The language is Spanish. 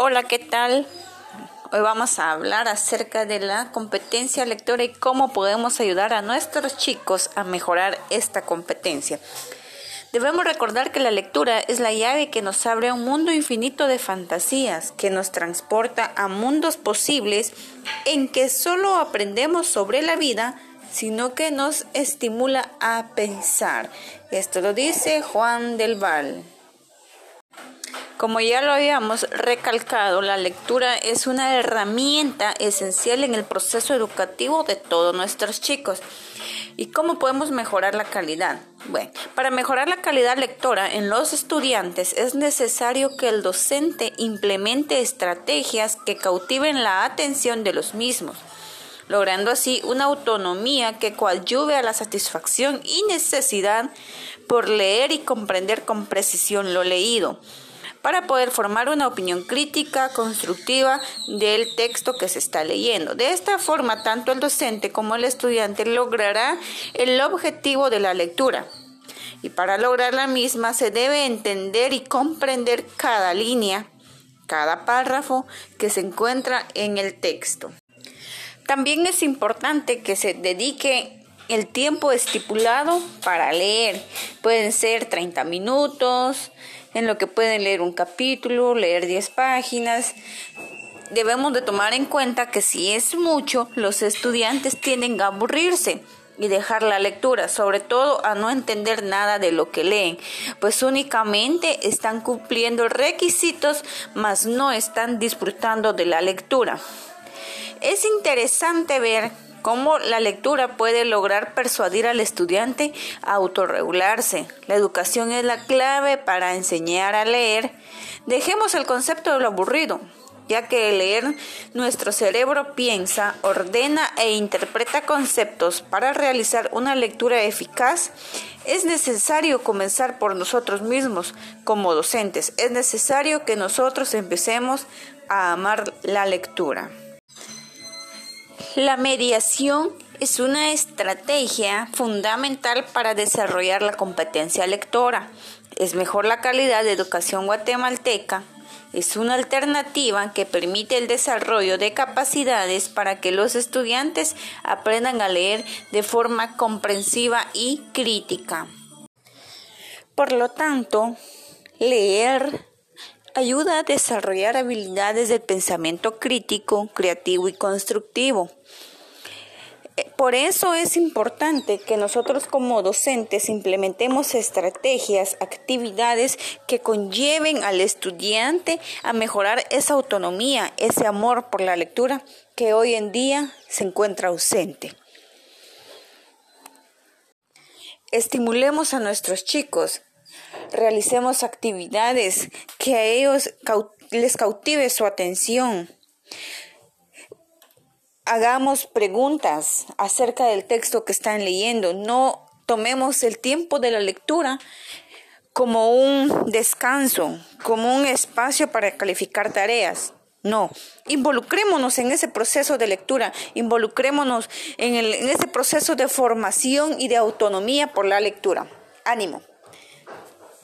Hola, ¿qué tal? Hoy vamos a hablar acerca de la competencia lectora y cómo podemos ayudar a nuestros chicos a mejorar esta competencia. Debemos recordar que la lectura es la llave que nos abre a un mundo infinito de fantasías, que nos transporta a mundos posibles en que solo aprendemos sobre la vida, sino que nos estimula a pensar. Esto lo dice Juan del Val. Como ya lo habíamos recalcado, la lectura es una herramienta esencial en el proceso educativo de todos nuestros chicos. ¿Y cómo podemos mejorar la calidad? Bueno, para mejorar la calidad lectora en los estudiantes es necesario que el docente implemente estrategias que cautiven la atención de los mismos logrando así una autonomía que coadyuve a la satisfacción y necesidad por leer y comprender con precisión lo leído para poder formar una opinión crítica, constructiva del texto que se está leyendo. De esta forma, tanto el docente como el estudiante logrará el objetivo de la lectura. Y para lograr la misma se debe entender y comprender cada línea, cada párrafo que se encuentra en el texto. También es importante que se dedique el tiempo estipulado para leer. Pueden ser 30 minutos, en lo que pueden leer un capítulo, leer 10 páginas. Debemos de tomar en cuenta que si es mucho, los estudiantes tienden a aburrirse y dejar la lectura, sobre todo a no entender nada de lo que leen, pues únicamente están cumpliendo requisitos, mas no están disfrutando de la lectura. Es interesante ver cómo la lectura puede lograr persuadir al estudiante a autorregularse. La educación es la clave para enseñar a leer. Dejemos el concepto de lo aburrido, ya que leer nuestro cerebro piensa, ordena e interpreta conceptos para realizar una lectura eficaz. Es necesario comenzar por nosotros mismos como docentes. Es necesario que nosotros empecemos a amar la lectura. La mediación es una estrategia fundamental para desarrollar la competencia lectora. Es mejor la calidad de educación guatemalteca. Es una alternativa que permite el desarrollo de capacidades para que los estudiantes aprendan a leer de forma comprensiva y crítica. Por lo tanto, leer ayuda a desarrollar habilidades del pensamiento crítico, creativo y constructivo. Eh, por eso es importante que nosotros como docentes implementemos estrategias, actividades que conlleven al estudiante a mejorar esa autonomía, ese amor por la lectura que hoy en día se encuentra ausente. Estimulemos a nuestros chicos realicemos actividades que a ellos les cautive su atención. Hagamos preguntas acerca del texto que están leyendo. No tomemos el tiempo de la lectura como un descanso, como un espacio para calificar tareas. No, involucrémonos en ese proceso de lectura, involucrémonos en, en ese proceso de formación y de autonomía por la lectura. Ánimo.